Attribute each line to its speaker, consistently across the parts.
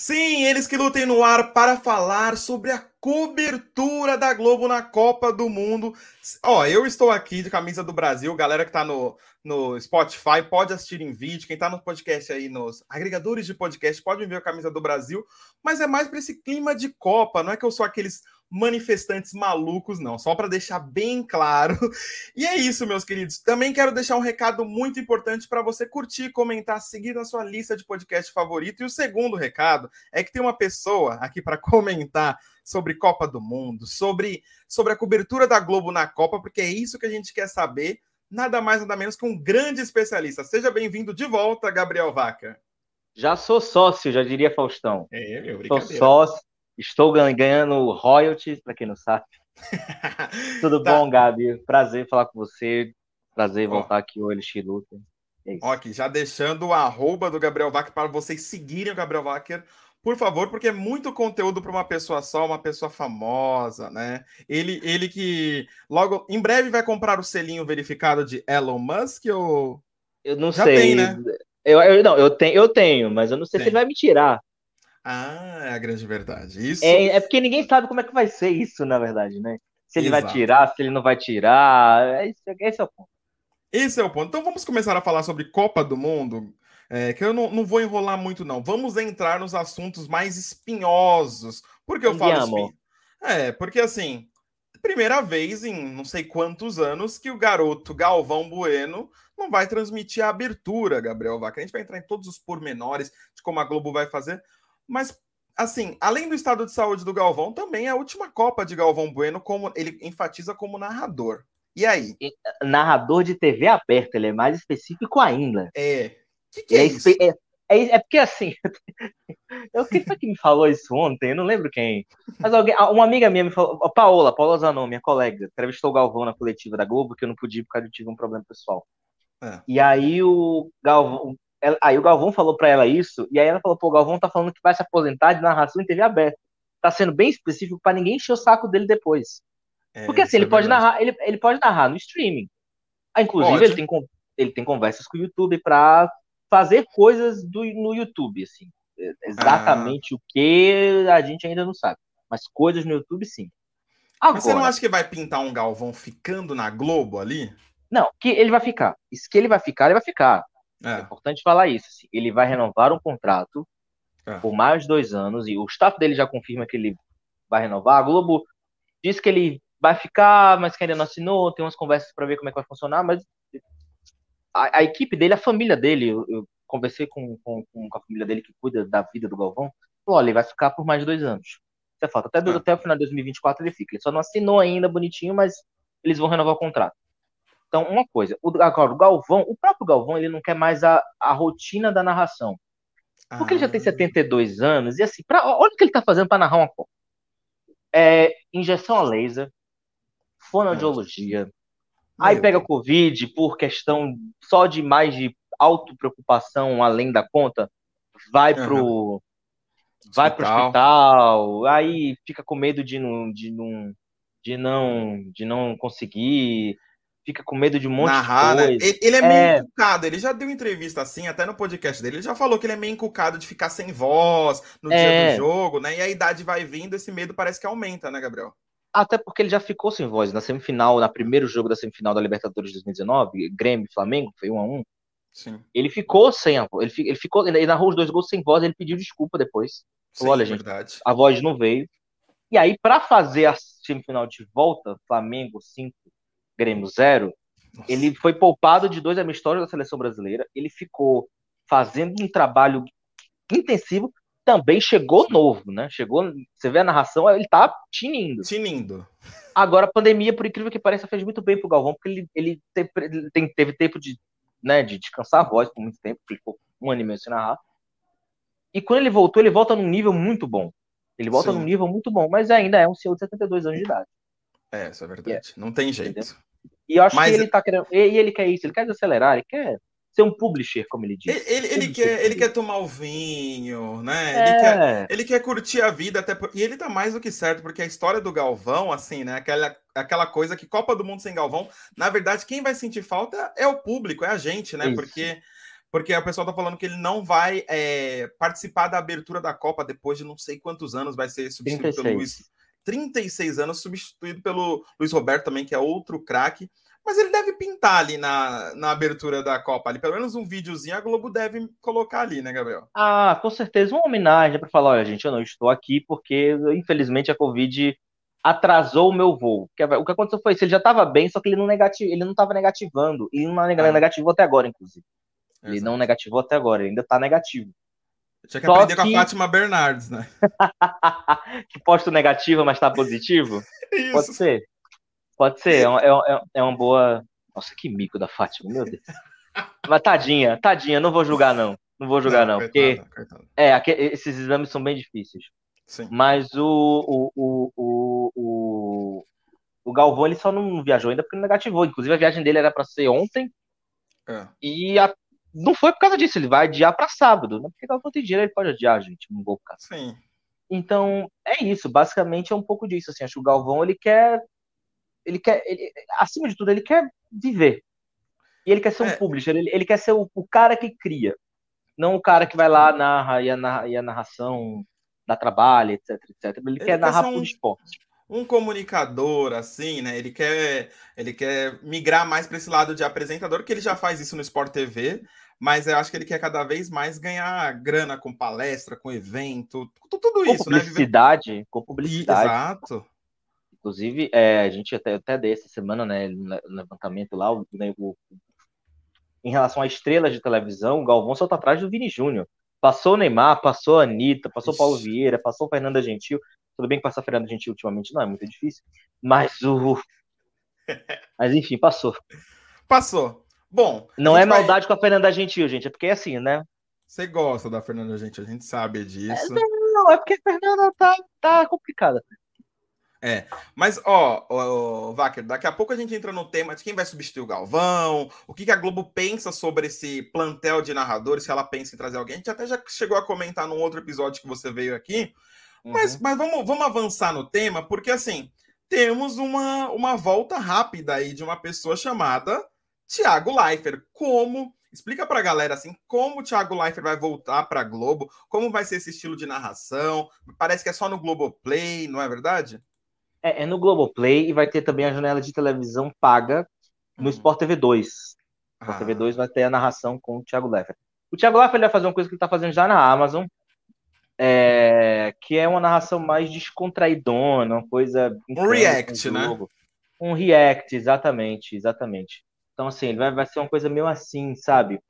Speaker 1: Sim, eles que lutem no ar para falar sobre a cobertura da Globo na Copa do Mundo. Ó, eu estou aqui de camisa do Brasil, galera que está no, no Spotify pode assistir em vídeo, quem está no podcast aí, nos agregadores de podcast, pode ver a camisa do Brasil, mas é mais para esse clima de Copa, não é que eu sou aqueles manifestantes malucos, não, só para deixar bem claro. E é isso, meus queridos. Também quero deixar um recado muito importante para você curtir, comentar, seguir na sua lista de podcast favorito. E o segundo recado é que tem uma pessoa aqui para comentar sobre Copa do Mundo, sobre, sobre a cobertura da Globo na Copa, porque é isso que a gente quer saber. Nada mais, nada menos que um grande especialista. Seja bem-vindo de volta, Gabriel Vaca.
Speaker 2: Já sou sócio, já diria Faustão.
Speaker 1: É, meu,
Speaker 2: Sou sócio Estou ganhando royalties, para quem não sabe. Tudo tá. bom, Gabi? Prazer falar com você. Prazer voltar aqui o Elixir Luta.
Speaker 1: É ok, já deixando o arroba do Gabriel Wacker para vocês seguirem o Gabriel Wacker, por favor, porque é muito conteúdo para uma pessoa só, uma pessoa famosa, né? Ele, ele que logo, em breve vai comprar o selinho verificado de Elon Musk ou...
Speaker 2: Eu não já sei. Tem, né? Eu, eu, não, eu tenho, eu tenho, mas eu não sei se ele vai me tirar.
Speaker 1: Ah, é a grande verdade. Isso...
Speaker 2: É, é porque ninguém sabe como é que vai ser isso, na verdade, né? Se ele Exato. vai tirar, se ele não vai tirar. Esse, esse é o ponto.
Speaker 1: Esse é o ponto. Então vamos começar a falar sobre Copa do Mundo. É, que eu não, não vou enrolar muito, não. Vamos entrar nos assuntos mais espinhosos. Por que eu falo espinho? É, porque assim, primeira vez em não sei quantos anos que o garoto Galvão Bueno não vai transmitir a abertura, Gabriel Vaca. A gente vai entrar em todos os pormenores de como a Globo vai fazer, mas, assim, além do estado de saúde do Galvão, também é a última Copa de Galvão Bueno, como ele enfatiza como narrador. E aí?
Speaker 2: Narrador de TV aberta, ele é mais específico ainda.
Speaker 1: É. O que, que é, é, isso?
Speaker 2: É, é, é, porque assim. eu, quem foi que me falou isso ontem? Eu não lembro quem. Mas alguém, uma amiga minha me falou. A Paola, Paola Zanon, minha colega, entrevistou o Galvão na coletiva da Globo, que eu não podia por causa de tive um problema pessoal. É. E aí o Galvão, ela, aí o Galvão falou para ela isso, e aí ela falou: pô, o Galvão tá falando que vai se aposentar de narração em TV aberta. Tá sendo bem específico para ninguém encher o saco dele depois. É, Porque assim, ele é pode narrar, ele, ele pode narrar no streaming. Ah, inclusive, ele tem, ele tem conversas com o YouTube para fazer coisas do, no YouTube, assim. É, exatamente ah. o que a gente ainda não sabe. Mas coisas no YouTube, sim.
Speaker 1: Agora, você não acha que vai pintar um Galvão ficando na Globo ali?
Speaker 2: Não, que ele vai ficar. Isso que ele vai ficar, ele vai ficar. É. é importante falar isso. Assim. Ele vai renovar um contrato é. por mais dois anos e o staff dele já confirma que ele vai renovar. A Globo diz que ele vai ficar, mas que ainda não assinou. Tem umas conversas para ver como é que vai funcionar, mas a, a equipe dele, a família dele, eu, eu conversei com, com, com, a família dele que cuida da vida do Galvão. Falou, olha, ele vai ficar por mais dois anos. Isso é falta. Até, é. até o final de 2024 ele fica. Ele só não assinou ainda bonitinho, mas eles vão renovar o contrato. Então, uma coisa, o, agora, o Galvão, o próprio Galvão, ele não quer mais a, a rotina da narração. Porque ah. ele já tem 72 ah. anos, e assim, pra, olha o que ele tá fazendo para narrar uma Copa. É, injeção a laser, fonoaudiologia, aí pega Covid por questão só de mais de autopreocupação além da conta, vai uhum. pro vai pro hospital, aí fica com medo de não, de não, de não, de não conseguir, fica com medo de um monte Narrar, de coisa.
Speaker 1: Né? Ele, ele é, é meio encucado, ele já deu entrevista assim, até no podcast dele, ele já falou que ele é meio encucado de ficar sem voz no é. dia do jogo, né? E a idade vai vindo, esse medo parece que aumenta, né, Gabriel?
Speaker 2: Até porque ele já ficou sem voz na semifinal, na primeiro jogo da semifinal da Libertadores de 2019, Grêmio e Flamengo, foi 1 a 1 Sim. Ele ficou sem a voz, ele, ele ficou, ele narrou os dois gols sem voz, ele pediu desculpa depois. Falou, olha, gente, verdade. a voz não veio. E aí, para fazer a semifinal de volta, Flamengo 5, Grêmio 0, ele foi poupado de dois amistosos da seleção brasileira. Ele ficou fazendo um trabalho intensivo. Também chegou novo, né? Chegou, você vê a narração, ele tá tinindo.
Speaker 1: Tinindo.
Speaker 2: Agora, a pandemia, por incrível que pareça, fez muito bem pro Galvão, porque ele, ele teve, ele teve tempo de, né, de descansar a voz por muito tempo, ficou um ano e meio sem narrar. E quando ele voltou, ele volta num nível muito bom. Ele volta Sim. num nível muito bom, mas ainda é um senhor de 72 anos de idade.
Speaker 1: É, isso é verdade. É. Não tem jeito. Entendeu?
Speaker 2: E eu acho Mas... que ele tá querendo. E ele quer isso, ele quer desacelerar, ele quer ser um publisher, como ele diz.
Speaker 1: Ele, ele, ele quer, ele quer tomar o vinho, né? É. Ele, quer, ele quer curtir a vida, até por... e ele tá mais do que certo, porque a história do Galvão, assim, né? Aquela, aquela coisa que Copa do Mundo sem Galvão, na verdade, quem vai sentir falta é o público, é a gente, né? Isso. Porque porque o pessoal tá falando que ele não vai é, participar da abertura da Copa depois de não sei quantos anos vai ser substituído 36. pelo Luiz. 36 anos, substituído pelo Luiz Roberto também, que é outro craque. Mas ele deve pintar ali na, na abertura da Copa, ali, pelo menos um videozinho a Globo deve colocar ali, né, Gabriel?
Speaker 2: Ah, com certeza, uma homenagem para falar, olha, gente, eu não estou aqui porque, infelizmente, a Covid atrasou o meu voo. O que aconteceu foi isso, ele já estava bem, só que ele não negativ... ele não estava negativando, e não é. negativou até agora, inclusive. Ele Exato. não negativou até agora, ele ainda está negativo.
Speaker 1: Tinha que Só aprender que... com a Fátima Bernardes, né?
Speaker 2: que posto negativo, mas tá positivo? Isso. Pode ser. Pode ser, é, é, é uma boa. Nossa, que mico da Fátima, meu Deus. Mas tadinha, tadinha, não vou julgar, não. Não vou julgar, não. não porque É, esses exames são bem difíceis. Sim. Mas o, o, o, o, o, o Galvão ele só não viajou ainda porque não negativou. Inclusive, a viagem dele era para ser ontem. É. E a, não foi por causa disso, ele vai adiar para sábado. Não porque Galvão tem dinheiro, ele pode adiar, gente. Não vou ficar. Sim. Então, é isso. Basicamente é um pouco disso. Assim, acho que o Galvão ele quer ele quer, ele, acima de tudo, ele quer viver. E ele quer ser um é. publisher, ele, ele quer ser o, o, cara que cria, não o cara que vai lá, narra e a, narra, e a narração dá trabalho, etc, etc. Ele, ele quer, quer narrar um, por esporte.
Speaker 1: Um comunicador, assim, né? Ele quer, ele quer migrar mais para esse lado de apresentador, que ele já faz isso no Sport TV, mas eu acho que ele quer cada vez mais ganhar grana com palestra, com evento, tudo
Speaker 2: com
Speaker 1: isso,
Speaker 2: né? publicidade, Com publicidade.
Speaker 1: Exato.
Speaker 2: Inclusive, é, a gente até, até dessa semana, né, no levantamento lá, o, né, o, em relação a estrelas de televisão, o Galvão só tá atrás do Vini Júnior. Passou o Neymar, passou a Anitta, passou o Paulo Vieira, passou Fernanda Gentil. Tudo bem que passar Fernanda Gentil ultimamente não é muito difícil, mas o. Mas enfim, passou.
Speaker 1: Passou. Bom.
Speaker 2: Não é maldade vai... com a Fernanda Gentil, gente, é porque é assim, né?
Speaker 1: Você gosta da Fernanda Gentil, a gente sabe disso.
Speaker 2: É, não, é porque a Fernanda tá, tá complicada.
Speaker 1: É, mas ó, ó, Wacker, daqui a pouco a gente entra no tema de quem vai substituir o Galvão, o que, que a Globo pensa sobre esse plantel de narradores, se ela pensa em trazer alguém. A gente até já chegou a comentar num outro episódio que você veio aqui, uhum. mas, mas vamos, vamos avançar no tema, porque assim, temos uma, uma volta rápida aí de uma pessoa chamada Thiago Leifert. Como Explica para a galera assim como o Thiago Leifert vai voltar para Globo, como vai ser esse estilo de narração. Parece que é só no Globoplay, não é verdade?
Speaker 2: É, é no Globoplay e vai ter também a janela de televisão paga no uhum. Sport TV 2. Sport ah. TV 2 vai ter a narração com o Thiago Leifert. O Thiago Leifert vai fazer uma coisa que ele está fazendo já na Amazon, é, que é uma narração mais descontraidona, uma coisa.
Speaker 1: Um react, né?
Speaker 2: Um react, exatamente, exatamente. Então, assim, vai, vai ser uma coisa meio assim, sabe?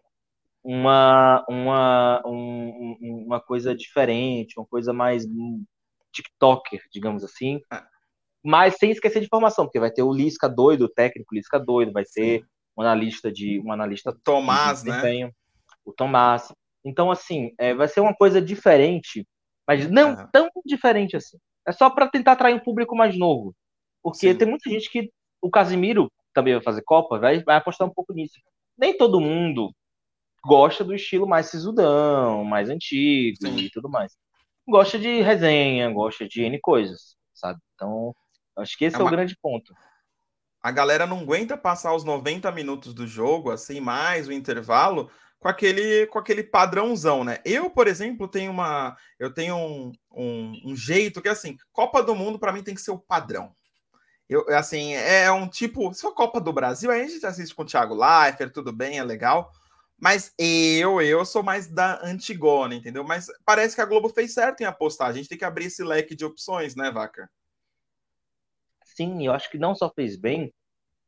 Speaker 2: Uma, uma, um, uma coisa diferente, uma coisa mais TikToker, digamos assim. Ah mas sem esquecer de informação, porque vai ter o Lisca doido, o técnico Lisca doido, vai ter um analista de um analista
Speaker 1: Tomás, de né?
Speaker 2: O Tomás. Então assim, é, vai ser uma coisa diferente, mas não uhum. tão diferente assim. É só para tentar atrair um público mais novo, porque Sim. tem muita gente que o Casimiro também vai fazer Copa, vai, vai apostar um pouco nisso. Nem todo mundo gosta do estilo mais sisudão, mais antigo Sim. e tudo mais. Gosta de resenha, gosta de N coisas, sabe? Então, Acho que esse é, é uma... o grande ponto.
Speaker 1: A galera não aguenta passar os 90 minutos do jogo, assim, mais o intervalo, com aquele, com aquele padrãozão, né? Eu, por exemplo, tenho uma. Eu tenho um, um, um jeito que assim, Copa do Mundo, para mim, tem que ser o padrão. Eu, assim, é um tipo. Se for Copa do Brasil, aí a gente assiste com o Thiago Leifert, tudo bem, é legal. Mas eu, eu sou mais da Antigona, entendeu? Mas parece que a Globo fez certo em apostar. A gente tem que abrir esse leque de opções, né, Vaca?
Speaker 2: sim, eu acho que não só fez bem,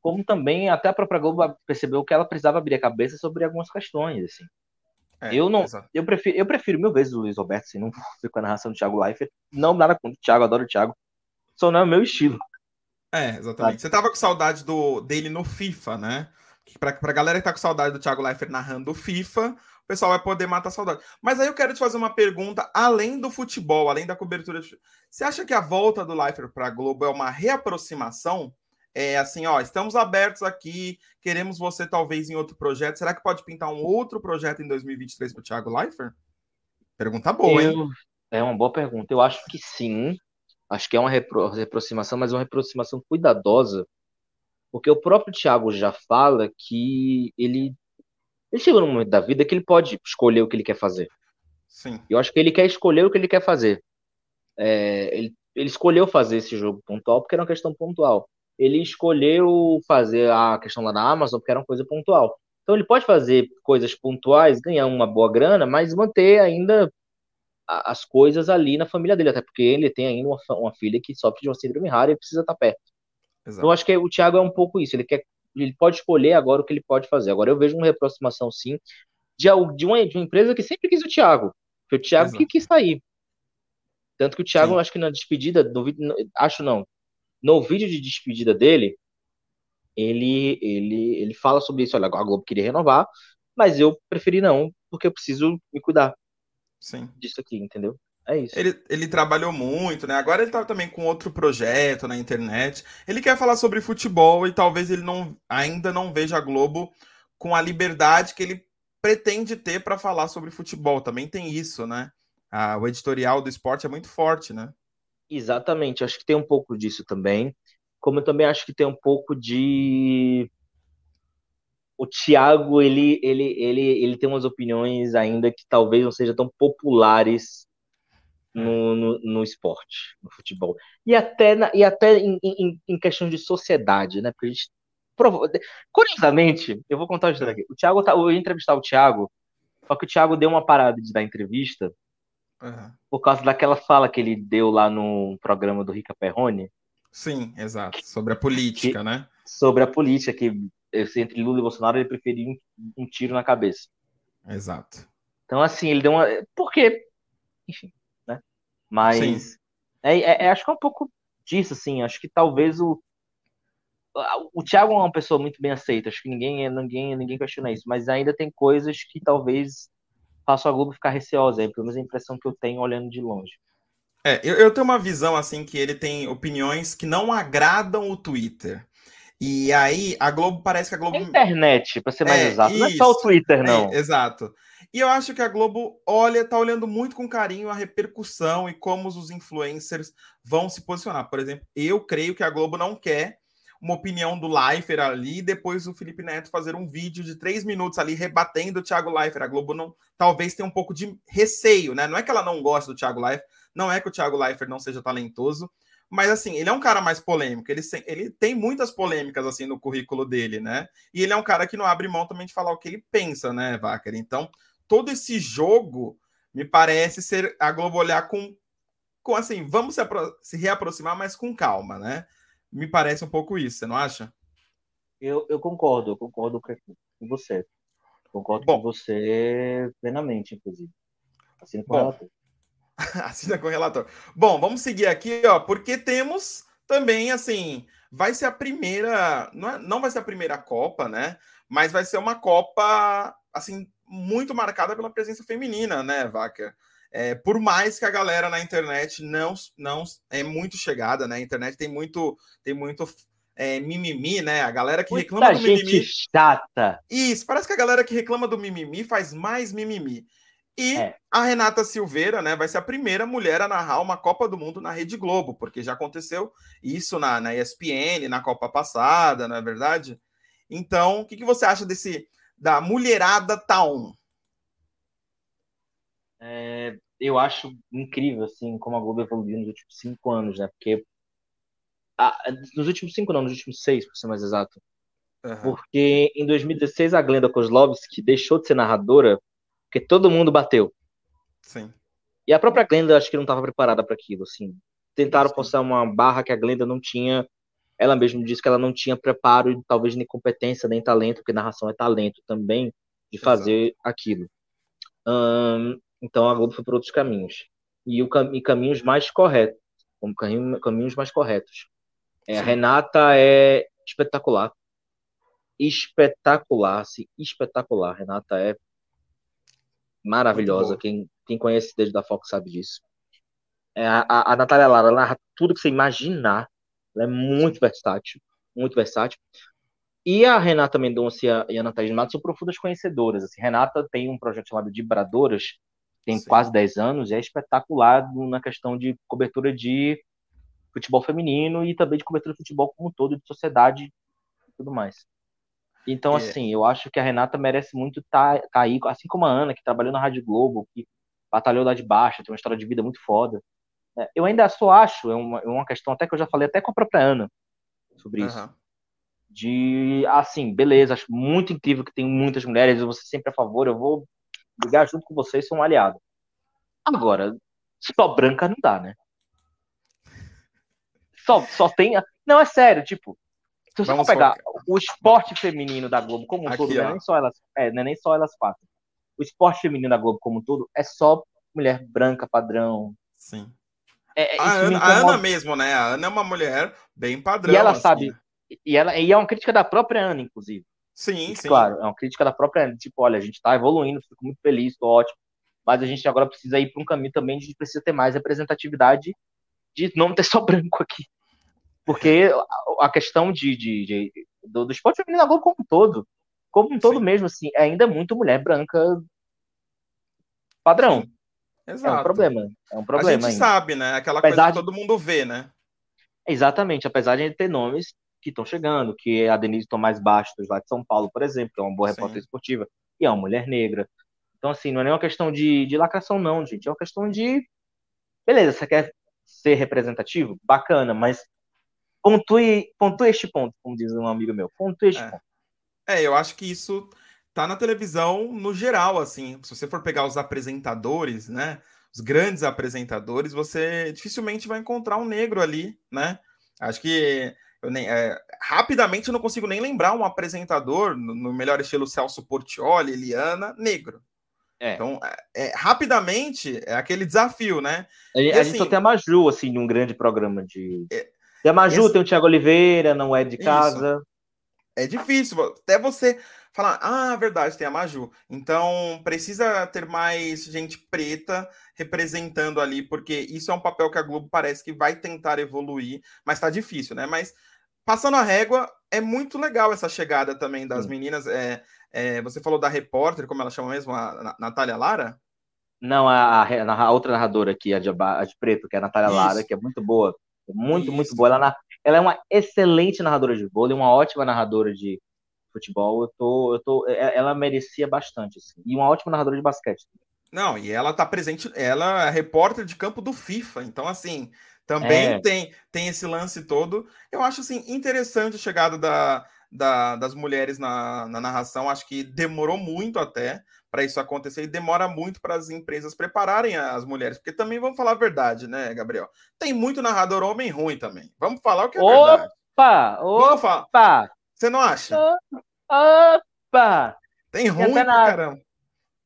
Speaker 2: como também até a própria Globo percebeu que ela precisava abrir a cabeça sobre algumas questões, assim. É, eu não, eu prefiro, eu prefiro mil vezes o Luiz Roberto, assim, não fico com a narração do Thiago Leifert, não nada contra o Thiago, adoro o Thiago, só não é o meu estilo.
Speaker 1: É, exatamente. Você tava com saudade do, dele no FIFA, né? Pra, pra galera que tá com saudade do Thiago Leifert narrando o FIFA, pessoal vai poder matar a saudade. Mas aí eu quero te fazer uma pergunta, além do futebol, além da cobertura. De... Você acha que a volta do Leifert para a Globo é uma reaproximação? É assim, ó, estamos abertos aqui, queremos você talvez em outro projeto. Será que pode pintar um outro projeto em 2023 para o Thiago Leifert? Pergunta boa, eu... hein?
Speaker 2: É uma boa pergunta. Eu acho que sim. Acho que é uma repro... reaproximação, mas uma reaproximação cuidadosa, porque o próprio Thiago já fala que ele Ele chegou num momento da vida que ele pode escolher o que ele quer fazer.
Speaker 1: Sim.
Speaker 2: Eu acho que ele quer escolher o que ele quer fazer. É, ele, ele escolheu fazer esse jogo pontual porque era uma questão pontual. Ele escolheu fazer a questão lá na Amazon porque era uma coisa pontual. Então ele pode fazer coisas pontuais, ganhar uma boa grana, mas manter ainda as coisas ali na família dele, até porque ele tem ainda uma, uma filha que sofre de uma síndrome rara e precisa estar perto. Exato. Então, eu acho que o Thiago é um pouco isso. Ele quer, ele pode escolher agora o que ele pode fazer. Agora eu vejo uma reaproximação, sim, de, de, uma, de uma empresa que sempre quis o Thiago. Foi o Thiago Exato. que quis sair. Tanto que o Thiago, acho que na despedida, do, acho não, no vídeo de despedida dele, ele, ele, ele fala sobre isso. Olha, a Globo queria renovar, mas eu preferi não, porque eu preciso me cuidar.
Speaker 1: Sim.
Speaker 2: Disso aqui, entendeu? É isso.
Speaker 1: Ele, ele trabalhou muito, né? Agora ele tá também com outro projeto na internet. Ele quer falar sobre futebol e talvez ele não ainda não veja a Globo com a liberdade que ele pretende ter para falar sobre futebol. Também tem isso, né? Ah, o editorial do esporte é muito forte, né?
Speaker 2: Exatamente, acho que tem um pouco disso também. Como eu também acho que tem um pouco de o Thiago, ele, ele, ele, ele tem umas opiniões ainda que talvez não sejam tão populares no, no, no, esporte, no futebol. E até, na, e até em, em, em questão de sociedade, né? Porque a gente. Curiosamente, eu vou contar uma história aqui. O Thiago tá, eu ia entrevistar o Thiago, só que o Thiago deu uma parada de dar entrevista uhum. por causa daquela fala que ele deu lá no programa do Rica Perrone.
Speaker 1: Sim, exato. Sobre a política,
Speaker 2: que,
Speaker 1: né?
Speaker 2: Sobre a política, que entre Lula e Bolsonaro ele preferiu um, um tiro na cabeça.
Speaker 1: Exato.
Speaker 2: Então, assim, ele deu uma. Por quê? Enfim. Mas é, é, é, acho que é um pouco disso, assim. Acho que talvez o. O Thiago é uma pessoa muito bem aceita, acho que ninguém, ninguém, ninguém questiona isso, mas ainda tem coisas que talvez façam a Globo ficar receosa, é pelo menos a impressão que eu tenho olhando de longe.
Speaker 1: É, eu, eu tenho uma visão assim que ele tem opiniões que não agradam o Twitter. E aí a Globo parece que a Globo. A
Speaker 2: internet, para ser mais é, exato. Isso, não é só o Twitter, não.
Speaker 1: É, exato. E eu acho que a Globo olha, tá olhando muito com carinho a repercussão e como os influencers vão se posicionar. Por exemplo, eu creio que a Globo não quer uma opinião do Leifert ali e depois o Felipe Neto fazer um vídeo de três minutos ali rebatendo o Thiago Leifert. A Globo não talvez tenha um pouco de receio, né? Não é que ela não gosta do Thiago Leifert, não é que o Thiago Leifert não seja talentoso, mas assim, ele é um cara mais polêmico, ele, ele tem muitas polêmicas assim no currículo dele, né? E ele é um cara que não abre mão também de falar o que ele pensa, né, Vacker? Então, todo esse jogo me parece ser a Globo olhar com, com assim, vamos se, se reaproximar, mas com calma, né? Me parece um pouco isso, você não acha?
Speaker 2: Eu, eu concordo, eu concordo com você. Concordo Bom, com você plenamente, inclusive. Assina com o relator.
Speaker 1: Assina com o relator. Bom, vamos seguir aqui, ó, porque temos também, assim, vai ser a primeira, não, é, não vai ser a primeira Copa, né? Mas vai ser uma Copa, assim, muito marcada pela presença feminina, né, Vaca? É, por mais que a galera na internet não, não é muito chegada, né? A internet tem muito, tem muito é, mimimi, né? A galera que Muita reclama do
Speaker 2: gente
Speaker 1: mimimi.
Speaker 2: chata.
Speaker 1: Isso, parece que a galera que reclama do mimimi faz mais mimimi. E é. a Renata Silveira, né, vai ser a primeira mulher a narrar uma Copa do Mundo na Rede Globo, porque já aconteceu isso na, na ESPN, na Copa passada, não é verdade? Então, o que, que você acha desse da mulherada Taon?
Speaker 2: É, eu acho incrível assim como a Globo evoluiu nos últimos cinco anos, né? Porque a, nos últimos cinco não, nos últimos seis, para ser mais exato. Uhum. Porque em 2016 a Glenda Kozlovski deixou de ser narradora porque todo mundo bateu.
Speaker 1: Sim.
Speaker 2: E a própria Glenda acho que não estava preparada para aquilo, assim. Tentaram Sim. postar uma barra que a Glenda não tinha ela mesma disse que ela não tinha preparo, talvez nem competência, nem talento, porque narração é talento também, de fazer Exato. aquilo. Então a Globo foi por outros caminhos. E, o, e caminhos mais corretos. Como caminhos mais corretos. É, a Renata é espetacular. Espetacular, sim, espetacular. Renata é maravilhosa. Quem, quem conhece desde da Fox sabe disso. É, a, a Natália Lara narra tudo que você imaginar ela é muito versátil, muito versátil. E a Renata Mendonça e a, e a Natália Matos são profundas conhecedoras. Assim, Renata tem um projeto chamado Vibradoras, tem Sim. quase 10 anos, é espetacular na questão de cobertura de futebol feminino e também de cobertura de futebol como um todo, de sociedade e tudo mais. Então, assim, eu acho que a Renata merece muito estar tá, tá aí, assim como a Ana, que trabalhou na Rádio Globo, que batalhou lá de baixo, tem uma história de vida muito foda. É, eu ainda só acho, é uma, é uma questão até que eu já falei até com a própria Ana sobre isso. Uhum. De, assim, beleza, acho muito incrível que tem muitas mulheres, eu vou ser sempre a favor, eu vou ligar junto com vocês, sou um aliado. Agora, só branca não dá, né? Só, só tem. Não, é sério, tipo, se você for pegar focar. o esporte feminino da Globo como um Aqui, todo, não é, nem só elas, é, não é nem só elas quatro. O esporte feminino da Globo como um todo é só mulher branca, padrão.
Speaker 1: Sim. É, é a, Ana, a, Ana, mesmo, né? A Ana é uma mulher bem padrão.
Speaker 2: E ela assim. sabe. E, ela, e é uma crítica da própria Ana, inclusive.
Speaker 1: Sim, sim.
Speaker 2: Claro, é uma crítica da própria. Tipo, olha, a gente tá evoluindo, fico muito feliz, tô ótimo. Mas a gente agora precisa ir para um caminho também de precisa ter mais representatividade de não ter só branco aqui. Porque a, questão de, de, de do, do, esporte feminino agora como um todo, como um todo sim. mesmo, assim, é ainda muito mulher branca padrão. Sim. Exato. É um problema. É um problema. A
Speaker 1: gente ainda. sabe, né? Aquela apesar coisa que todo mundo vê, né?
Speaker 2: Exatamente, apesar de ter nomes que estão chegando, que é a Denise Tomás Bastos, lá de São Paulo, por exemplo, que é uma boa repórter esportiva, e é uma mulher negra. Então, assim, não é nem uma questão de, de lacração, não, gente. É uma questão de. Beleza, você quer ser representativo? Bacana, mas pontue, pontue este ponto, como diz um amigo meu. Pontue este
Speaker 1: é.
Speaker 2: ponto.
Speaker 1: É, eu acho que isso tá na televisão no geral, assim. Se você for pegar os apresentadores, né? Os grandes apresentadores, você dificilmente vai encontrar um negro ali, né? Acho que eu nem, é, rapidamente eu não consigo nem lembrar um apresentador, no, no melhor estilo Celso Portioli, Eliana, negro. É. Então, é, é, rapidamente, é aquele desafio, né?
Speaker 2: A, e, a assim, gente só tem a Maju, assim, num grande programa de. É, tem a Maju, esse... tem o Thiago Oliveira, não é de casa. Isso.
Speaker 1: É difícil, até você falar, ah, verdade, tem a Maju. Então, precisa ter mais gente preta representando ali, porque isso é um papel que a Globo parece que vai tentar evoluir, mas tá difícil, né? Mas passando a régua, é muito legal essa chegada também das Sim. meninas. É, é, você falou da repórter, como ela chama mesmo, a, Natália Lara?
Speaker 2: Não, a, a, a, outra narradora aqui, a de, a de preto, que é a Natália Isso. Lara, que é muito boa. Muito, Isso. muito boa. Ela, ela é uma excelente narradora de vôlei, uma ótima narradora de futebol. Eu tô, eu tô, é, ela merecia bastante, assim. E uma ótima narradora de basquete.
Speaker 1: Não, e ela tá presente, ela é repórter de campo do FIFA, então assim, também é. tem, tem esse lance todo. Eu acho assim interessante a chegada da, da, das mulheres na, na narração. Acho que demorou muito até para isso acontecer e demora muito para as empresas prepararem as mulheres, porque também vamos falar a verdade, né, Gabriel? Tem muito narrador homem ruim também. Vamos falar o que é
Speaker 2: opa,
Speaker 1: verdade.
Speaker 2: Opa! Opa!
Speaker 1: Você não acha?
Speaker 2: Opa!
Speaker 1: Tem ruim tem pra na... caramba.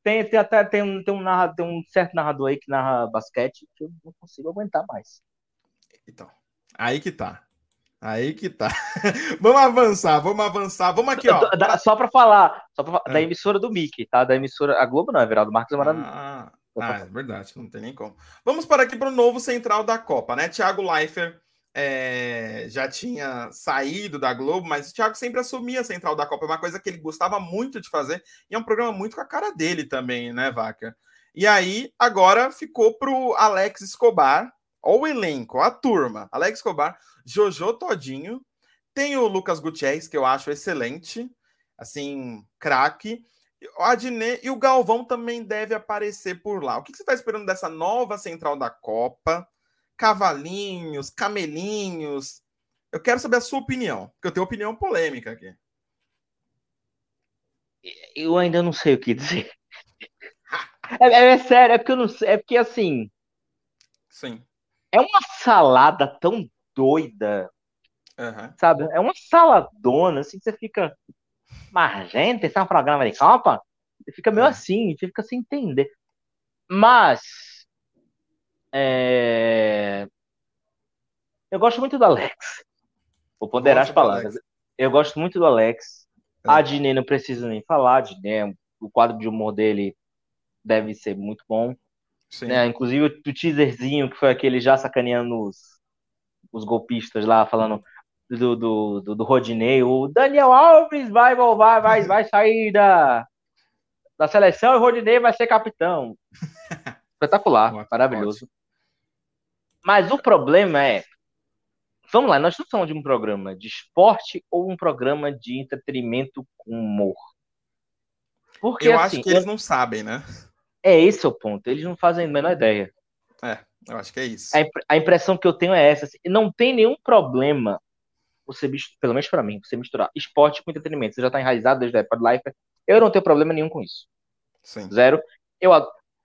Speaker 2: Tem, tem até tem um, tem, um tem um certo narrador aí que narra basquete que eu não consigo aguentar mais.
Speaker 1: Então, aí que tá. Aí que tá. vamos avançar, vamos avançar. Vamos aqui, ó.
Speaker 2: Da, só para falar, só pra, é. da emissora do Mickey, tá? Da emissora. A Globo não, é Veraldo Marcos é maravilhoso.
Speaker 1: Ah, ah, é verdade, não tem nem como. Vamos para aqui para o novo central da Copa, né? Thiago Leifert é, já tinha saído da Globo, mas o Thiago sempre assumia a central da Copa, é uma coisa que ele gostava muito de fazer, e é um programa muito com a cara dele também, né, Vaca? E aí, agora ficou pro Alex Escobar, Olha o elenco, a turma. Alex Escobar, Jojo Todinho. Tem o Lucas Gutierrez, que eu acho excelente. Assim, craque. O Adnet e o Galvão também deve aparecer por lá. O que você está esperando dessa nova central da Copa? Cavalinhos, camelinhos. Eu quero saber a sua opinião, porque eu tenho opinião polêmica aqui.
Speaker 2: Eu ainda não sei o que dizer. é, é, é, sério, é porque eu não sei. É porque assim.
Speaker 1: Sim.
Speaker 2: É uma salada tão doida. Uhum. Sabe? É uma saladona, assim, que você fica. Mas, gente, esse é um programa de Copa? Você fica meio uhum. assim, você fica sem entender. Mas. É... Eu gosto muito do Alex. Vou ponderar as palavras. Eu gosto muito do Alex. É. A Diné não precisa nem falar. A Diné, o quadro de humor dele deve ser muito bom. Né? Inclusive o, teaserzinho, que foi aquele já sacaneando os, os golpistas lá, falando do, do, do, do Rodinei. O Daniel Alves vai, vai, vai, vai sair da, da seleção e o Rodinei vai ser capitão. Espetacular, maravilhoso. Mas o problema é. vamos lá, nós estamos falando de um programa de esporte ou um programa de entretenimento com humor?
Speaker 1: Porque, eu assim, acho que eles eu... não sabem, né?
Speaker 2: É esse o ponto. Eles não fazem a menor ideia.
Speaker 1: É, eu acho que é isso.
Speaker 2: A, a impressão que eu tenho é essa. Assim, não tem nenhum problema você, pelo menos para mim, você misturar esporte com entretenimento. Você já tá enraizado desde a época do Life. Eu não tenho problema nenhum com isso. Sim. Zero. Eu,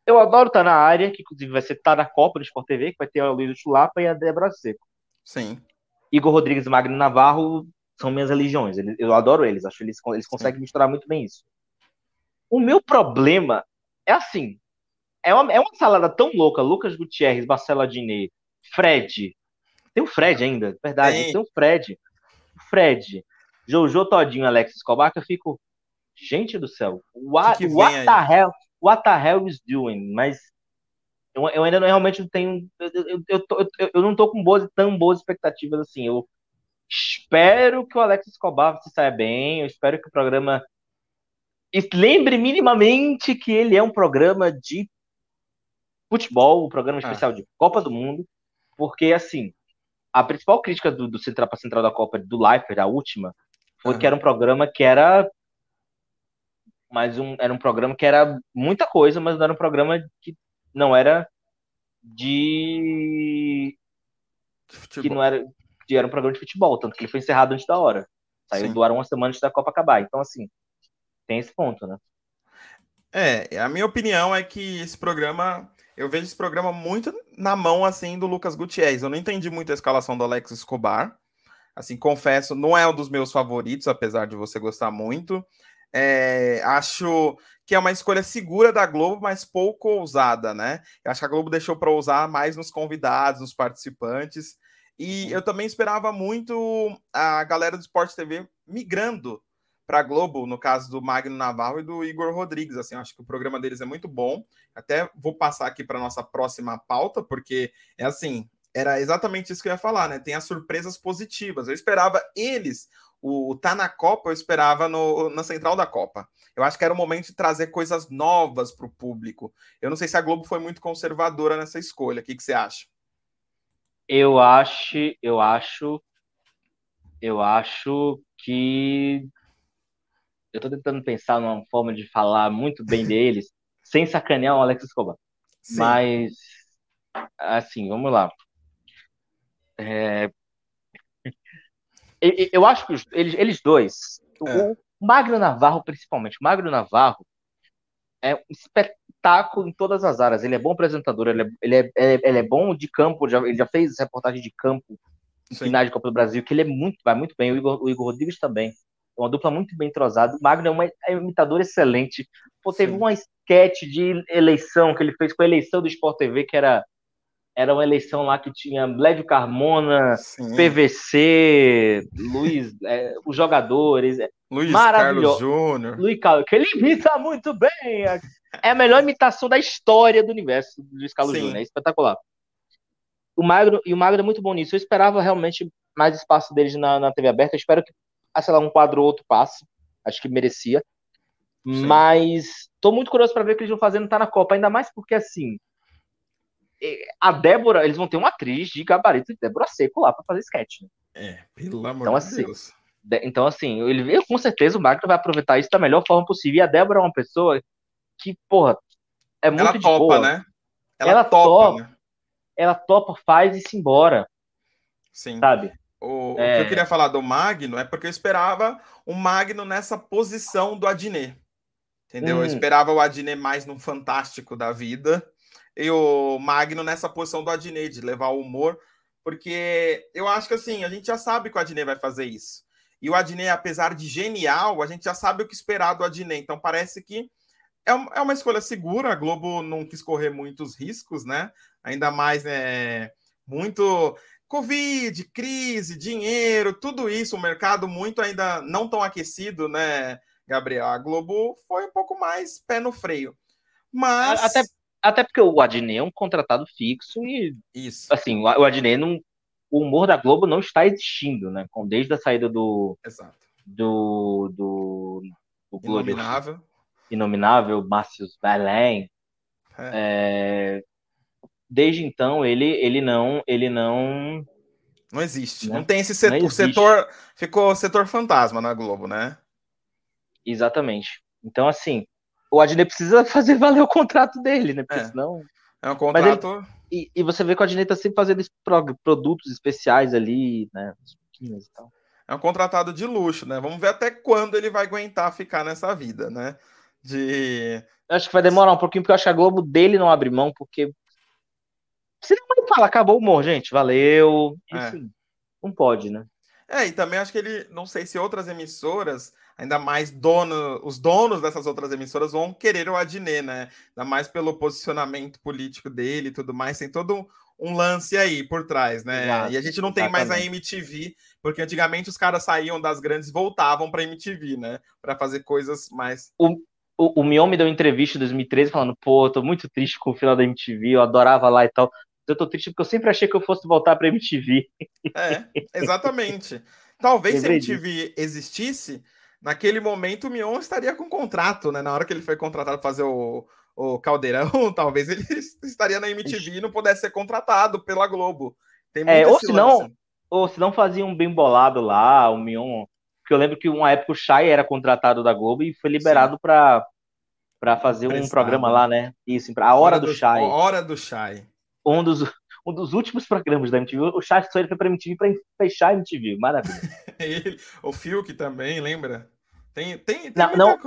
Speaker 2: eu adoro estar na área, que inclusive vai ser estar tá na Copa do Sport TV, que vai ter a Luiz Chulapa e a Débora Seco.
Speaker 1: Sim.
Speaker 2: Igor Rodrigues e Magno Navarro são minhas religiões. Eu adoro eles. Acho que eles, eles conseguem Sim. misturar muito bem isso. O meu problema é assim. É uma, é uma salada tão louca. Lucas Gutierrez, Marcelo Adnet, Fred. Tem o Fred ainda, verdade. Tem, tem o Fred. Fred. Jojo Todinho, Alex Escobar, que eu fico. Gente do céu. What, que que what the hell? What the hell is doing? Mas eu, eu ainda não, realmente não tenho. Eu, eu, eu, eu, eu não tô com boas, tão boas expectativas assim. Eu espero que o Alex Escobar se saia bem. Eu espero que o programa lembre minimamente que ele é um programa de futebol, um programa ah. especial ah. de Copa do Mundo, porque assim, a principal crítica do, do Central para Central da Copa do Life, a última, foi que era um programa que era mas um, era um programa que era muita coisa, mas não era um programa que não era de que não era que era um programa de futebol, tanto que ele foi encerrado antes da hora. Saiu Sim. do ar uma semana antes da Copa acabar. Então assim, tem esse ponto, né?
Speaker 1: É, a minha opinião é que esse programa, eu vejo esse programa muito na mão, assim, do Lucas Gutierrez. Eu não entendi muito a escalação do Alex Escobar. Assim, confesso, não é um dos meus favoritos, apesar de você gostar muito. É, acho que é uma escolha segura da Globo, mas pouco ousada, né? Eu acho que a Globo deixou para usar mais nos convidados, nos participantes. E eu também esperava muito a galera do Sport TV migrando para Globo, no caso do Magno Navarro e do Igor Rodrigues. Assim, acho que o programa deles é muito bom. Até vou passar aqui para nossa próxima pauta, porque é assim, era exatamente isso que eu ia falar, né? Tem as surpresas positivas. Eu esperava eles, o, o Tá na Copa, eu esperava no, na central da Copa. Eu acho que era o momento de trazer coisas novas para o público. Eu não sei se a Globo foi muito conservadora nessa escolha. O que, que você acha?
Speaker 2: Eu acho, eu acho, eu acho que eu tô tentando pensar numa forma de falar muito bem deles, sem sacanear o Alex Escobar. Sim. Mas, assim, vamos lá. É... Eu acho que eles, eles dois, é. o Magno Navarro principalmente, o Magno Navarro é um espetáculo em todas as áreas. Ele é bom apresentador, ele é, ele é, ele é bom de campo, já, ele já fez reportagem de campo em finais de Copa do Brasil, que ele é muito, vai muito bem. O Igor, o Igor Rodrigues também uma dupla muito bem entrosada. O Magno é, é um imitador excelente. Pô, teve Sim. uma sketch de eleição que ele fez com a eleição do Sport TV, que era, era uma eleição lá que tinha Lédio Carmona, Sim. PVC, Luiz, é, os jogadores. É
Speaker 1: Luiz Carlos Júnior.
Speaker 2: Luiz Carlos, que ele imita muito bem. É a melhor imitação da história do universo do Luiz Carlos Júnior. É espetacular. O Magno, e o Magno é muito bom nisso. Eu esperava realmente mais espaço deles na, na TV aberta. Eu espero que ah, sei lá, um quadro ou outro passe. Acho que merecia. Sim. Mas tô muito curioso para ver o que eles vão fazendo tá na Copa, ainda mais porque assim, a Débora, eles vão ter uma atriz de gabarito de Débora Seco lá para fazer sketch. Né?
Speaker 1: É, pelo amor
Speaker 2: então,
Speaker 1: de
Speaker 2: assim,
Speaker 1: Deus.
Speaker 2: Então, assim, ele, com certeza o Magno vai aproveitar isso da melhor forma possível. E a Débora é uma pessoa que, porra, é muito ela topa, boa. né? Ela, ela topa, topa né? ela topa, faz e se embora.
Speaker 1: Sim.
Speaker 2: Sabe?
Speaker 1: O, é... o, que eu é. queria falar do Magno é porque eu esperava o Magno nessa posição do Adnet. Entendeu? Hum. Eu esperava o Adnet mais no fantástico da vida e o Magno nessa posição do Adnet, de levar o humor, porque eu acho que assim, a gente já sabe que o Adnet vai fazer isso. E o Adnet, apesar de genial, a gente já sabe o que esperar do Adnet. Então parece que é, é uma escolha segura. A Globo não quis correr muitos riscos, né? Ainda mais, né? Muito Covid, crise, dinheiro, tudo isso, o mercado muito ainda não tão aquecido, né, Gabriel? A Globo foi um pouco mais pé no freio. Mas.
Speaker 2: Até, até porque o Adnet é um contratado fixo e. Isso. Assim, o Adnet não. O humor da Globo não está existindo, né? Com, desde a saída do.
Speaker 1: Exato.
Speaker 2: Do. do,
Speaker 1: do Inominável.
Speaker 2: Inominável, Márcios Belém. É. É, desde então ele, ele não ele não
Speaker 1: Não existe. Né? Não tem esse setor. O setor ficou setor fantasma na Globo, né?
Speaker 2: Exatamente. Então, assim, o Adnet precisa fazer valer o contrato dele, né? Porque é. senão.
Speaker 1: É um contrato.
Speaker 2: Ele... E, e, você vê que o Adnet tá sempre fazendo produtos especiais ali, né?
Speaker 1: É um contratado de luxo, né? Vamos ver até quando ele vai aguentar ficar nessa vida, né? De.
Speaker 2: Eu acho que vai demorar um pouquinho, porque eu acho que a Globo dele não abre mão, porque. Se ele fala, acabou o humor, gente, valeu. É. não pode, né?
Speaker 1: É, e também acho que ele, não sei se outras emissoras, ainda mais dono, os donos dessas outras emissoras vão querer o Adnet, né? Ainda mais pelo posicionamento político dele e tudo mais, tem todo um lance aí por trás, né? Exato, e a gente não tem exatamente. mais a MTV, porque antigamente os caras saíam das grandes e voltavam para MTV, né? Para fazer coisas mais.
Speaker 2: O, o, o Mion me deu uma entrevista em 2013 falando: pô, tô muito triste com o final da MTV, eu adorava lá e tal. Eu tô triste porque eu sempre achei que eu fosse voltar pra MTV.
Speaker 1: É, exatamente. Talvez se a MTV existisse, naquele momento o Mion estaria com contrato, né? Na hora que ele foi contratado para fazer o, o Caldeirão, talvez ele estaria na MTV e não pudesse ser contratado pela Globo.
Speaker 2: Tem é, ou se não, ou se não fazia um bem bolado lá, o Mion. Porque eu lembro que uma época o Shai era contratado da Globo e foi liberado para para fazer um programa lá, né? Isso, a hora, hora do, do Shai.
Speaker 1: Hora do Shai
Speaker 2: um dos, um dos últimos programas da MTV. O só ele foi pra MTV pra fechar a MTV. Maravilha.
Speaker 1: ele, o Fiuk também, lembra? Tem, tem, tem
Speaker 2: não, não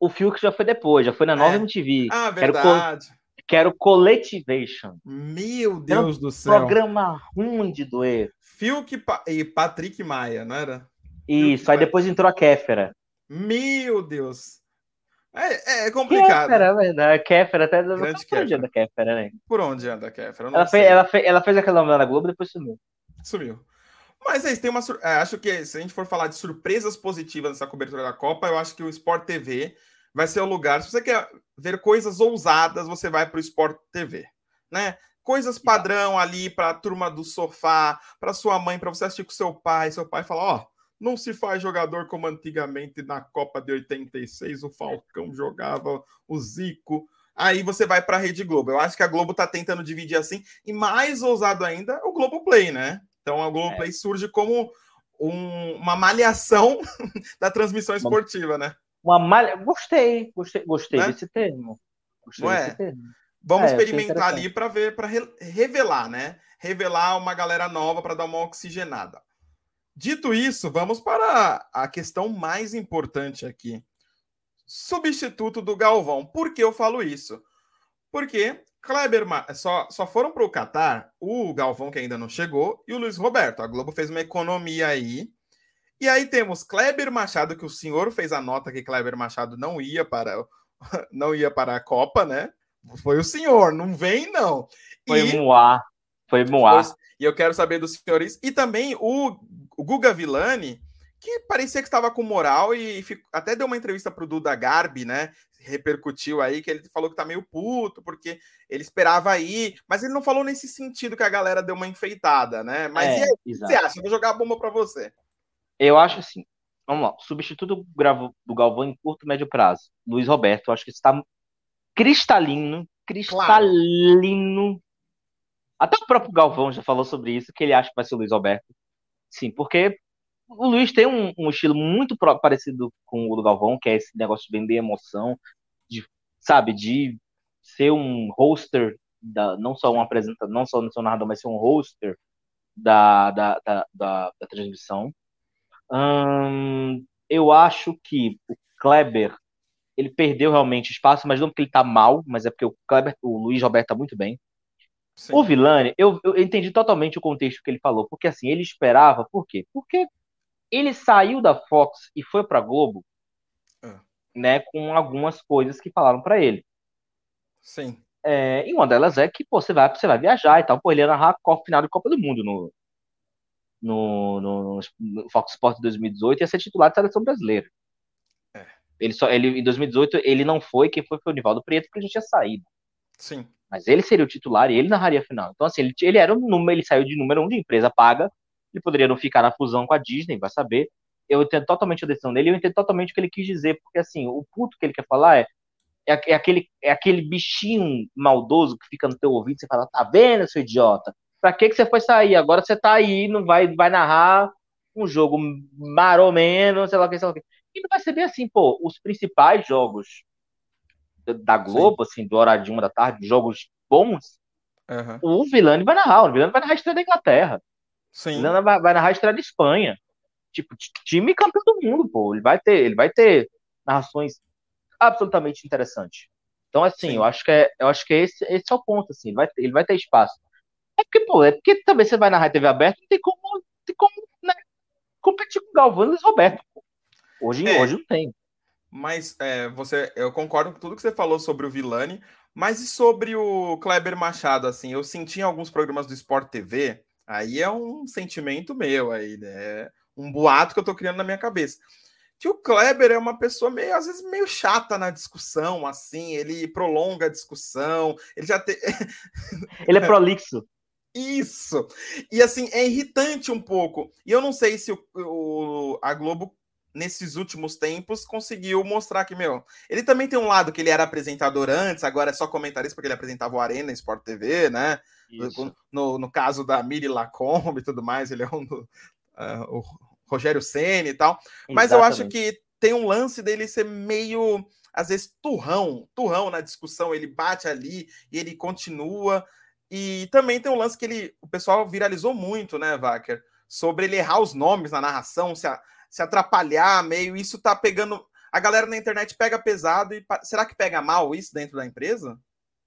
Speaker 2: o Fiuk já foi depois, já foi na nova é. MTV.
Speaker 1: Ah, verdade.
Speaker 2: Quero, quero Colletivation.
Speaker 1: Meu Deus do céu.
Speaker 2: Programa ruim de doer.
Speaker 1: Fiuk e Patrick Maia, não era?
Speaker 2: Isso, aí depois entrou a Kéfera.
Speaker 1: Meu Deus. É, é complicado.
Speaker 2: Kéfera, é verdade. Kéfera, até. Grande Por onde anda Kéfera, né?
Speaker 1: Por onde anda Kéfera?
Speaker 2: Ela fez, ela, fez, ela fez aquela novela na Globo e depois sumiu.
Speaker 1: Sumiu. Mas aí tem uma. É, acho que se a gente for falar de surpresas positivas nessa cobertura da Copa, eu acho que o Sport TV vai ser o lugar. Se você quer ver coisas ousadas, você vai para o Sport TV, né? Coisas padrão ali para a turma do sofá, para sua mãe, para você assistir com seu pai. Seu pai fala: Ó, oh, não se faz jogador como antigamente na Copa de 86, o Falcão jogava, o Zico. Aí você vai para a Rede Globo. Eu acho que a Globo está tentando dividir assim, e mais ousado ainda, o Globo Play, né? Então a Globo Play é. surge como um, uma malhação da transmissão esportiva, né?
Speaker 2: Uma malha. Gostei, gostei, gostei né? desse termo.
Speaker 1: Gostei Não é? Termo. Vamos é, experimentar ali para ver, para re revelar, né? Revelar uma galera nova para dar uma oxigenada. Dito isso, vamos para a questão mais importante aqui. Substituto do Galvão. Por que eu falo isso? Porque Kleber só, só foram para o Catar o Galvão, que ainda não chegou, e o Luiz Roberto. A Globo fez uma economia aí. E aí temos Kleber Machado, que o senhor fez a nota que Kleber Machado não ia para não ia para a Copa, né? Foi o senhor, não vem não.
Speaker 2: Foi e... Moá. Foi Moá.
Speaker 1: E eu quero saber dos senhores. E também o, o Guga Villani, que parecia que estava com moral e fico, até deu uma entrevista para o Duda Garbi, né? Repercutiu aí que ele falou que tá meio puto, porque ele esperava aí, mas ele não falou nesse sentido que a galera deu uma enfeitada, né? Mas é, e aí, o que você acha? Eu vou jogar a bomba para você.
Speaker 2: Eu acho assim. Vamos lá. Substituto do Galvão em curto e médio prazo. Luiz Roberto, eu acho que está cristalino, cristalino, até o próprio Galvão já falou sobre isso, que ele acha que vai ser o Luiz Alberto. Sim, porque o Luiz tem um, um estilo muito parecido com o do Galvão, que é esse negócio de vender emoção, de, sabe, de ser um hoster, da, não só um apresentador, não só um narrador, mas ser um hoster da, da, da, da, da transmissão. Hum, eu acho que o Kleber ele perdeu realmente espaço, mas não porque ele tá mal, mas é porque o Kleber, o Luiz Roberto tá muito bem. Sim. O Vilani, eu, eu entendi totalmente o contexto que ele falou, porque assim, ele esperava, por quê? Porque ele saiu da Fox e foi pra Globo, é. né, com algumas coisas que falaram para ele.
Speaker 1: Sim.
Speaker 2: É, e uma delas é que pô, você, vai, você vai viajar e tal. Pô, ele ia narrar a final de Copa do Mundo no, no, no, no Fox Sports 2018 e ia ser titular da seleção brasileira. É. Ele só, ele, em 2018 ele não foi, quem foi foi o Nivaldo Preto, porque a gente tinha saído.
Speaker 1: Sim.
Speaker 2: Mas ele seria o titular e ele narraria a final. Então, assim, ele, ele era um número, ele saiu de número um de empresa paga. Ele poderia não ficar na fusão com a Disney, vai saber. Eu entendo totalmente a decisão dele, eu entendo totalmente o que ele quis dizer, porque assim, o puto que ele quer falar é, é, é aquele, é aquele bichinho maldoso que fica no teu ouvido, você fala, tá vendo, seu idiota? Pra que, que você foi sair? Agora você tá aí, não vai, vai narrar um jogo maromeno, sei lá o que, sei lá o que. E não vai ser bem assim, pô, os principais jogos da Globo, Sim. assim, do horário de uma da tarde, jogos bons, uhum. o Vilani vai narrar, o Vilani vai narrar a estreia da Inglaterra. Sim. O Vilani vai, vai narrar a estreia da Espanha. Tipo, time campeão do mundo, pô. Ele vai ter, ele vai ter narrações absolutamente interessantes. Então, assim, Sim. eu acho que é, eu acho que esse, esse é o ponto, assim, ele vai, ele vai ter espaço. É porque, pô, é porque também você vai narrar TV aberta, não tem como, tem como né, competir com o Galvão e Luiz Roberto. Pô. Hoje, é. hoje não tem.
Speaker 1: Mas é, você, eu concordo com tudo que você falou sobre o Vilani, mas e sobre o Kleber Machado, assim, eu senti em alguns programas do Sport TV, aí é um sentimento meu aí, né? Um boato que eu tô criando na minha cabeça. Que o Kleber é uma pessoa meio, às vezes, meio chata na discussão, assim, ele prolonga a discussão, ele já tem.
Speaker 2: ele é prolixo.
Speaker 1: Isso! E assim, é irritante um pouco. E eu não sei se o, o, a Globo nesses últimos tempos, conseguiu mostrar que, meu, ele também tem um lado que ele era apresentador antes, agora é só comentarista porque ele apresentava o Arena Sport TV, né? No, no, caso da Miri Lacombe e tudo mais, ele é um do, uh, o Rogério Senna e tal. Exatamente. Mas eu acho que tem um lance dele ser meio, às vezes, turrão, turrão na discussão, ele bate ali e ele continua. E também tem um lance que ele, o pessoal viralizou muito, né, Wacker? Sobre ele errar os nomes na narração, se a, se atrapalhar meio. Isso tá pegando. A galera na internet pega pesado e será que pega mal isso dentro da empresa?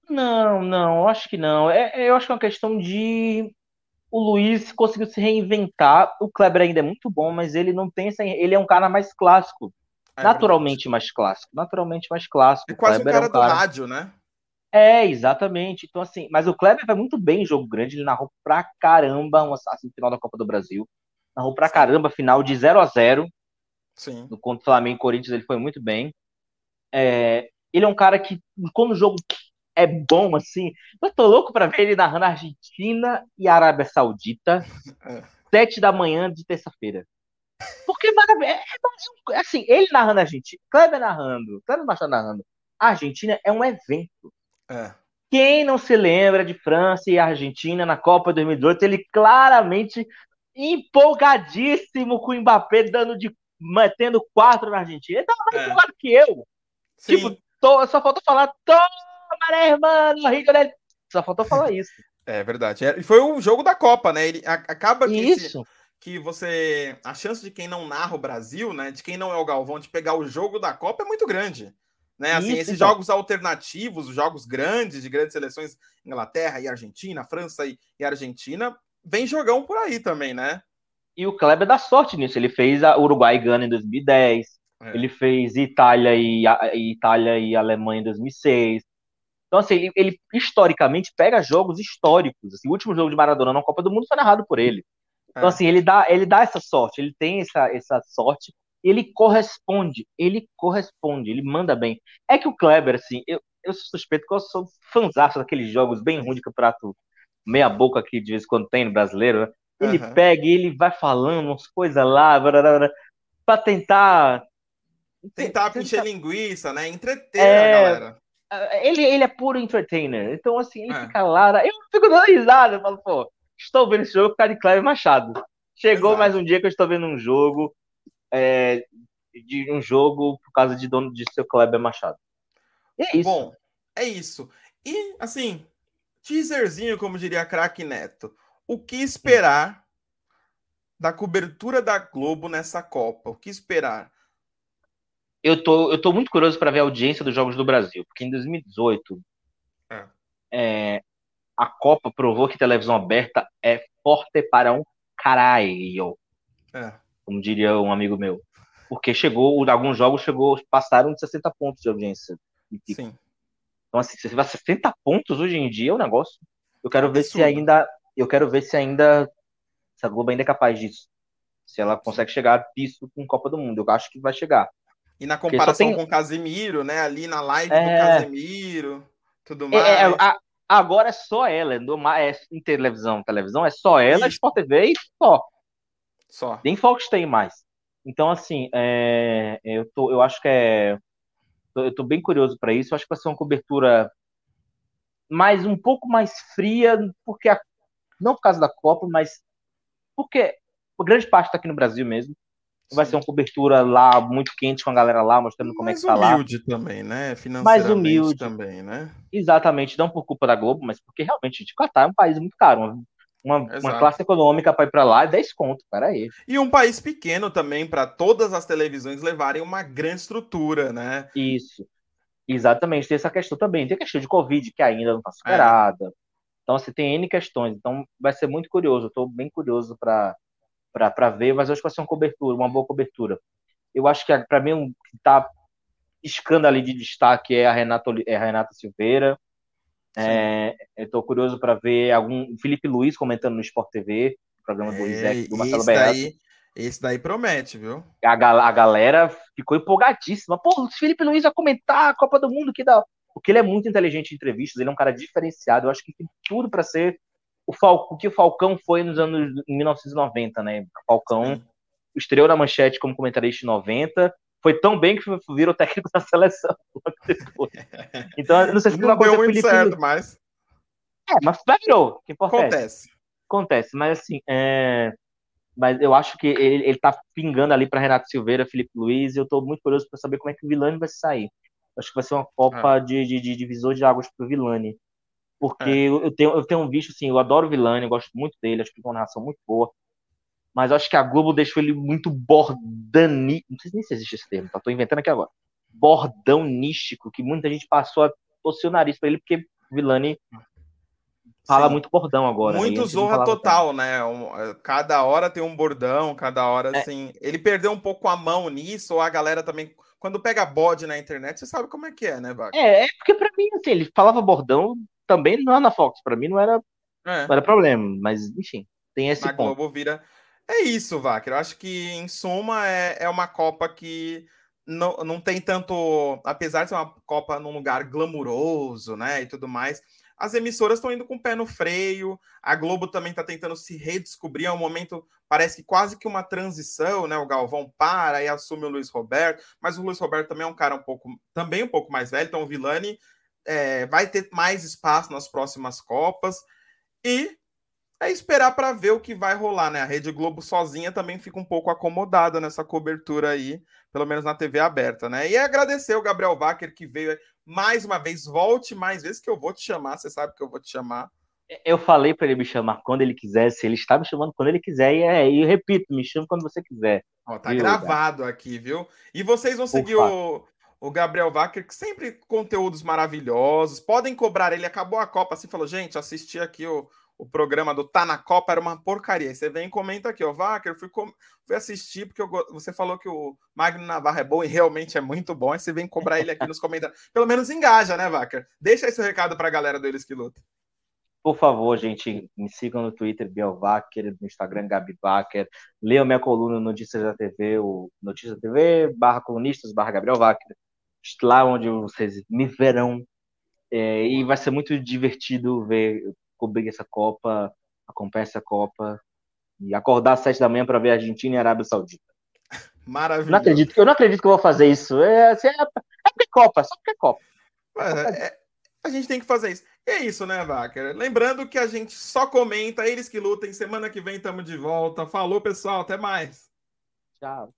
Speaker 2: Não, não, acho que não. É, é, eu acho que é uma questão de o Luiz conseguiu se reinventar. O Kleber ainda é muito bom, mas ele não tem essa. Ele é um cara mais clássico. É naturalmente verdade. mais clássico. Naturalmente mais clássico.
Speaker 1: É quase um cara, é um cara do rádio, né?
Speaker 2: É, exatamente. Então, assim, mas o Kleber vai muito bem em jogo grande. Ele narrou pra caramba um assim, final da Copa do Brasil narrou pra caramba, final de 0 a 0 Sim. No contra o Flamengo e Corinthians ele foi muito bem. É, ele é um cara que, quando o jogo é bom, assim, eu tô louco pra ver ele narrando Argentina e Arábia Saudita, é. sete da manhã de terça-feira. Porque, é, é, é, assim, ele narrando a Argentina, Kleber narrando, Kleber Machado narrando, a Argentina é um evento. É. Quem não se lembra de França e Argentina na Copa 2018, ele claramente empolgadíssimo com o Mbappé dando de metendo quatro na Argentina. Ele tava mais é. empolgado que eu. Sim. Tipo, tô, só faltou falar, toma, né, irmão, Rio de Só faltou falar isso.
Speaker 1: É verdade. É, e foi o jogo da Copa, né? Ele acaba que isso. Esse, que você a chance de quem não narra o Brasil, né, de quem não é o Galvão de pegar o jogo da Copa é muito grande. Né, assim, Isso, esses então. jogos alternativos, os jogos grandes de grandes seleções, Inglaterra e Argentina, França e, e Argentina, vem jogão por aí também, né?
Speaker 2: E o Kleber dá sorte nisso. Ele fez a Uruguai e Gana em 2010. É. Ele fez Itália e, Itália e Alemanha em 2006. Então, assim, ele, ele, historicamente pega jogos históricos. Assim, o último jogo de Maradona na Copa do Mundo foi narrado por ele. Então, é. assim, ele dá, ele dá essa sorte, ele tem essa, essa sorte, ele corresponde, ele corresponde, ele manda bem. É que o Kleber, assim, eu, eu suspeito que eu sou fãzaço daqueles jogos bem ruins de campeonato meia boca que de vez em quando tem no brasileiro, né? Ele uhum. pega e ele vai falando umas coisas lá, para tentar.
Speaker 1: Tentar encher linguiça, né? Entreter é... a galera.
Speaker 2: Ele, ele é puro entertainer. Então, assim, ele é. fica lá. Eu fico dando risada. Eu falo, pô, estou vendo esse jogo por causa de Cléber Machado. Chegou Exato. mais um dia que eu estou vendo um jogo. É, de um jogo por causa de dono de seu Kleber Machado.
Speaker 1: E é isso. Bom, é isso. E, assim, teaserzinho, como diria craque Neto. O que esperar da cobertura da Globo nessa Copa? O que esperar?
Speaker 2: Eu tô, eu tô muito curioso para ver a audiência dos Jogos do Brasil, porque em 2018 é. É, a Copa provou que televisão aberta é forte para um caralho. É. Como diria um amigo meu. Porque chegou, alguns jogos chegou, passaram de 60 pontos de audiência. Sim. Então, assim, se você vai 60 pontos hoje em dia é um negócio. Eu quero ver se ainda. Eu quero ver se ainda. Se a Globo ainda é capaz disso. Se ela consegue chegar disso com Copa do Mundo. Eu acho que vai chegar.
Speaker 1: E na comparação tem... com o Casemiro, né? Ali na live é... do Casemiro, tudo mais. É, é,
Speaker 2: a, agora é só ela, é, em televisão, televisão, é só ela, Sport TV e só. Só. Nem Fox tem mais. Então, assim, é, eu, tô, eu acho que é eu estou bem curioso para isso. Eu acho que vai ser uma cobertura mais um pouco mais fria, porque a, Não por causa da Copa, mas porque a grande parte está aqui no Brasil mesmo. Vai Sim. ser uma cobertura lá muito quente com a galera lá, mostrando como mais é que tá lá. Mais
Speaker 1: humilde também, né? Financeiramente mais humilde também, né?
Speaker 2: Exatamente, não por culpa da Globo, mas porque realmente o Catar é um país muito caro. Uma, uma classe econômica para ir para lá é 10 conto, aí.
Speaker 1: E um país pequeno também, para todas as televisões levarem uma grande estrutura, né?
Speaker 2: Isso. Exatamente, tem essa questão também. Tem a questão de Covid, que ainda não está superada. É. Então, você assim, tem N questões. Então, vai ser muito curioso. Estou bem curioso para ver, mas acho que vai ser uma cobertura, uma boa cobertura. Eu acho que, para mim, o que está piscando ali de destaque é a Renata, é a Renata Silveira. É, eu estou curioso para ver algum Felipe Luiz comentando no Sport TV, programa do, Isaac, do Marcelo
Speaker 1: Daí, esse daí promete, viu?
Speaker 2: A, a galera ficou empolgadíssima. Pô, o Felipe Luiz vai comentar a Copa do Mundo, que dá. Porque ele é muito inteligente em entrevistas, ele é um cara diferenciado. Eu acho que tem tudo para ser o, Fal... o que o Falcão foi nos anos em 1990, né? O Falcão Sim. estreou na manchete como comentarista em 90, foi tão bem que virou técnico da seleção. então, não sei se
Speaker 1: não deu muito Felipe... certo, mas.
Speaker 2: É, mas virou. Que Acontece. Acontece, mas assim, é... mas eu acho que ele, ele tá pingando ali para Renato Silveira, Felipe Luiz, e eu tô muito curioso para saber como é que o Vilani vai sair. Acho que vai ser uma Copa é. de, de, de, divisor de águas pro Vilani. Porque é. eu, tenho, eu tenho visto, assim, eu adoro o Vilani, eu gosto muito dele, acho que tem uma narração muito boa mas acho que a Globo deixou ele muito bordani. Não sei nem se existe esse termo, tá? Tô inventando aqui agora. Bordãonístico, que muita gente passou a torcer o nariz pra ele, porque Vilani fala Sim. muito bordão agora.
Speaker 1: Né? Muito zorra total, né? Um, cada hora tem um bordão, cada hora, é. assim. Ele perdeu um pouco a mão nisso, ou a galera também. Quando pega bode na internet, você sabe como é que é, né, Vaca?
Speaker 2: É, é porque pra mim, assim, ele falava bordão também não na Fox. Pra mim não era, é. não era problema, mas enfim, tem esse
Speaker 1: na
Speaker 2: ponto.
Speaker 1: Globo vira é isso, Vaker. Eu acho que, em suma, é, é uma Copa que não, não tem tanto. Apesar de ser uma Copa num lugar glamuroso, né? E tudo mais, as emissoras estão indo com o pé no freio. A Globo também está tentando se redescobrir. É um momento, parece que quase que uma transição, né? O Galvão para e assume o Luiz Roberto, mas o Luiz Roberto também é um cara um pouco, também um pouco mais velho, então o Vilani é, vai ter mais espaço nas próximas Copas. E é esperar para ver o que vai rolar, né? A Rede Globo sozinha também fica um pouco acomodada nessa cobertura aí, pelo menos na TV aberta, né? E agradecer o Gabriel Wacker que veio mais uma vez, volte mais vezes que eu vou te chamar, você sabe que eu vou te chamar.
Speaker 2: Eu falei para ele me chamar quando ele quisesse, ele está me chamando quando ele quiser, e, é, e eu repito, me chama quando você quiser.
Speaker 1: Ó, tá viu, gravado cara? aqui, viu? E vocês vão seguir o, o Gabriel Wacker, que sempre conteúdos maravilhosos, podem cobrar ele, acabou a Copa, assim, falou, gente, assisti aqui o o programa do Tá na Copa era uma porcaria. você vem e comenta aqui, ó, Vacker, fui, com... fui assistir porque eu... você falou que o Magno Navarro é bom e realmente é muito bom. Aí você vem cobrar ele aqui nos comentários. Pelo menos engaja, né, Vacker? Deixa esse recado para a galera do Eles que Luta.
Speaker 2: Por favor, gente, me sigam no Twitter, Biel Vacker, no Instagram, Gabi Vacker. Leiam minha coluna no Notícias da TV, o Notícias da TV, barra colunistas, barra Gabriel Vacker. Lá onde vocês me verão. É, e vai ser muito divertido ver cobrir essa Copa, acompanhar essa Copa e acordar às sete da manhã para ver Argentina e Arábia Saudita.
Speaker 1: Maravilha.
Speaker 2: Não acredito, eu não acredito que eu vou fazer isso. É, assim, é, é é Copa, só porque é Copa.
Speaker 1: É, a gente tem que fazer isso. E é isso, né, Vacker? Lembrando que a gente só comenta, eles que lutem. Semana que vem estamos de volta. Falou, pessoal. Até mais.
Speaker 2: Tchau.